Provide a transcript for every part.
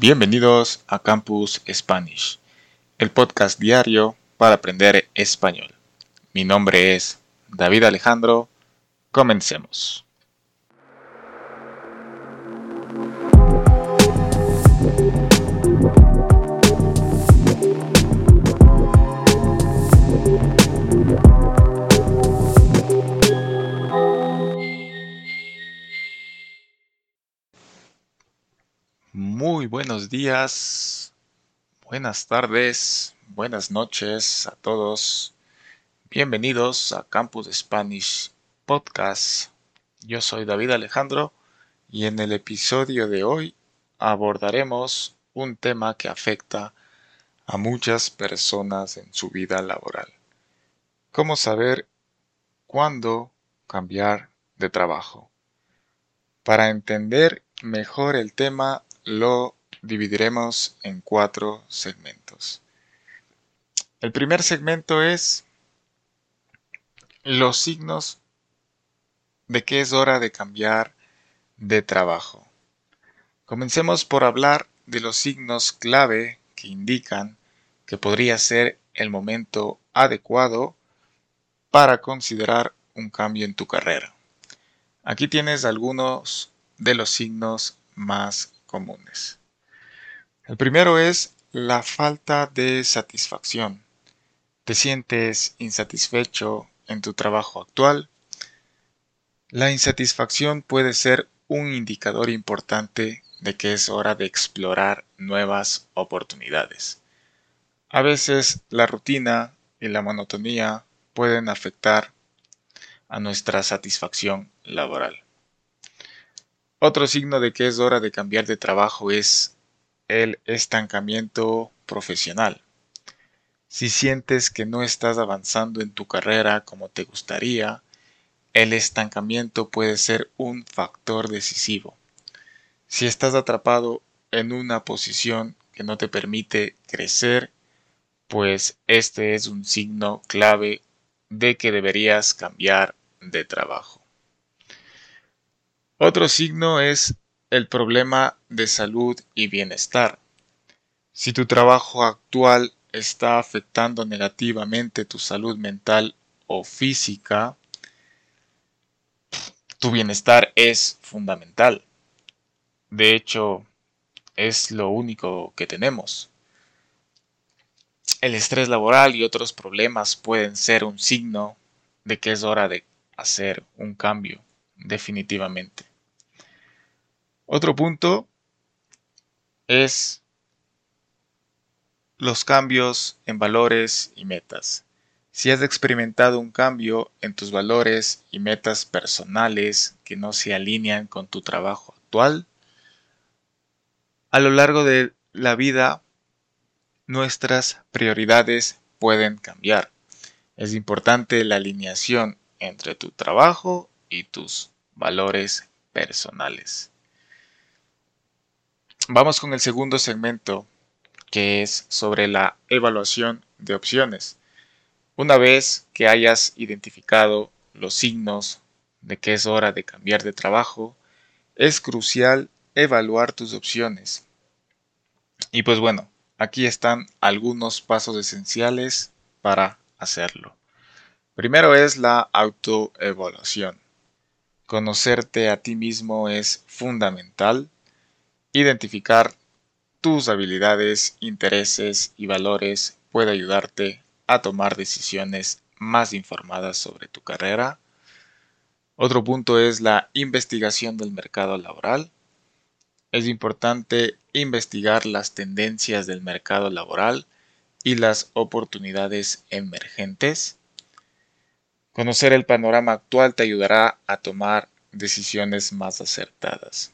Bienvenidos a Campus Spanish, el podcast diario para aprender español. Mi nombre es David Alejandro. Comencemos. Días, buenas tardes, buenas noches a todos. Bienvenidos a Campus Spanish Podcast. Yo soy David Alejandro y en el episodio de hoy abordaremos un tema que afecta a muchas personas en su vida laboral. ¿Cómo saber cuándo cambiar de trabajo? Para entender mejor el tema lo dividiremos en cuatro segmentos. El primer segmento es los signos de que es hora de cambiar de trabajo. Comencemos por hablar de los signos clave que indican que podría ser el momento adecuado para considerar un cambio en tu carrera. Aquí tienes algunos de los signos más comunes. El primero es la falta de satisfacción. ¿Te sientes insatisfecho en tu trabajo actual? La insatisfacción puede ser un indicador importante de que es hora de explorar nuevas oportunidades. A veces la rutina y la monotonía pueden afectar a nuestra satisfacción laboral. Otro signo de que es hora de cambiar de trabajo es el estancamiento profesional. Si sientes que no estás avanzando en tu carrera como te gustaría, el estancamiento puede ser un factor decisivo. Si estás atrapado en una posición que no te permite crecer, pues este es un signo clave de que deberías cambiar de trabajo. Otro signo es el problema de salud y bienestar. Si tu trabajo actual está afectando negativamente tu salud mental o física, tu bienestar es fundamental. De hecho, es lo único que tenemos. El estrés laboral y otros problemas pueden ser un signo de que es hora de hacer un cambio, definitivamente. Otro punto es los cambios en valores y metas. Si has experimentado un cambio en tus valores y metas personales que no se alinean con tu trabajo actual, a lo largo de la vida nuestras prioridades pueden cambiar. Es importante la alineación entre tu trabajo y tus valores personales. Vamos con el segundo segmento, que es sobre la evaluación de opciones. Una vez que hayas identificado los signos de que es hora de cambiar de trabajo, es crucial evaluar tus opciones. Y pues bueno, aquí están algunos pasos esenciales para hacerlo. Primero es la autoevaluación. Conocerte a ti mismo es fundamental Identificar tus habilidades, intereses y valores puede ayudarte a tomar decisiones más informadas sobre tu carrera. Otro punto es la investigación del mercado laboral. Es importante investigar las tendencias del mercado laboral y las oportunidades emergentes. Conocer el panorama actual te ayudará a tomar decisiones más acertadas.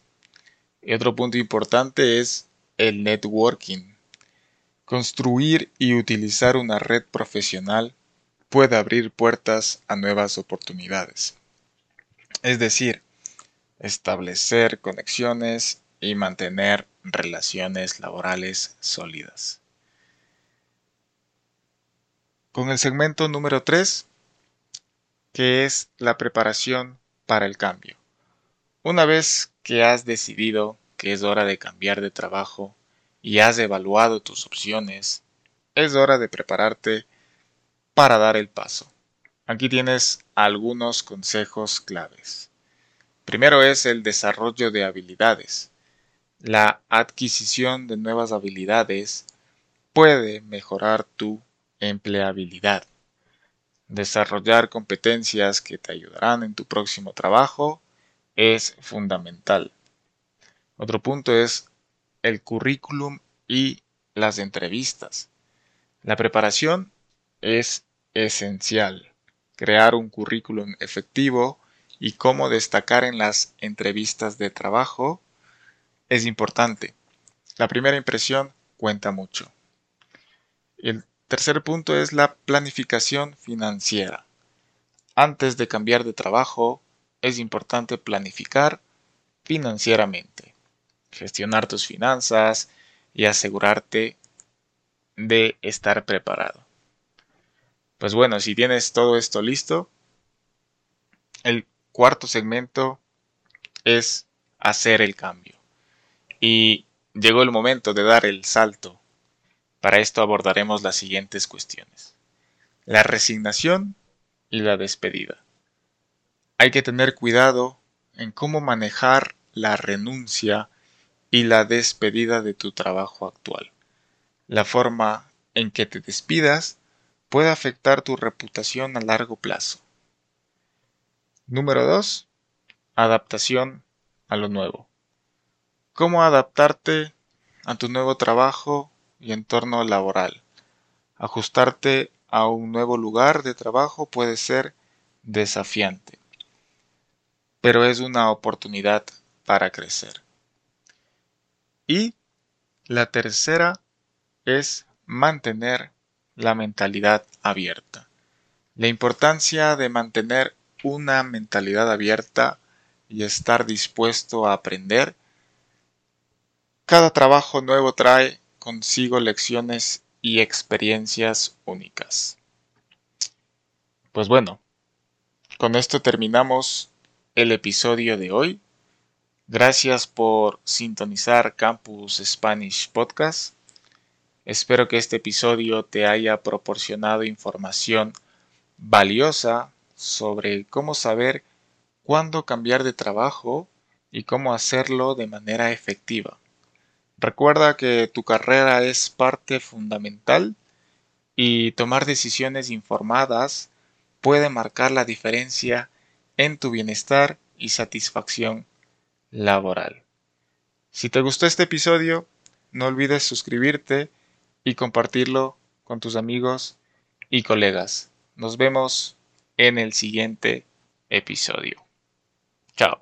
Y otro punto importante es el networking. Construir y utilizar una red profesional puede abrir puertas a nuevas oportunidades. Es decir, establecer conexiones y mantener relaciones laborales sólidas. Con el segmento número 3, que es la preparación para el cambio. Una vez que has decidido que es hora de cambiar de trabajo, y has evaluado tus opciones, es hora de prepararte para dar el paso. Aquí tienes algunos consejos claves. Primero es el desarrollo de habilidades. La adquisición de nuevas habilidades puede mejorar tu empleabilidad. Desarrollar competencias que te ayudarán en tu próximo trabajo es fundamental. Otro punto es el currículum y las entrevistas. La preparación es esencial. Crear un currículum efectivo y cómo destacar en las entrevistas de trabajo es importante. La primera impresión cuenta mucho. El tercer punto es la planificación financiera. Antes de cambiar de trabajo, es importante planificar financieramente gestionar tus finanzas y asegurarte de estar preparado. Pues bueno, si tienes todo esto listo, el cuarto segmento es hacer el cambio. Y llegó el momento de dar el salto. Para esto abordaremos las siguientes cuestiones. La resignación y la despedida. Hay que tener cuidado en cómo manejar la renuncia y la despedida de tu trabajo actual. La forma en que te despidas puede afectar tu reputación a largo plazo. Número 2. Adaptación a lo nuevo. ¿Cómo adaptarte a tu nuevo trabajo y entorno laboral? Ajustarte a un nuevo lugar de trabajo puede ser desafiante, pero es una oportunidad para crecer. Y la tercera es mantener la mentalidad abierta. La importancia de mantener una mentalidad abierta y estar dispuesto a aprender. Cada trabajo nuevo trae consigo lecciones y experiencias únicas. Pues bueno, con esto terminamos el episodio de hoy. Gracias por sintonizar Campus Spanish Podcast. Espero que este episodio te haya proporcionado información valiosa sobre cómo saber cuándo cambiar de trabajo y cómo hacerlo de manera efectiva. Recuerda que tu carrera es parte fundamental y tomar decisiones informadas puede marcar la diferencia en tu bienestar y satisfacción laboral. Si te gustó este episodio, no olvides suscribirte y compartirlo con tus amigos y colegas. Nos vemos en el siguiente episodio. Chao.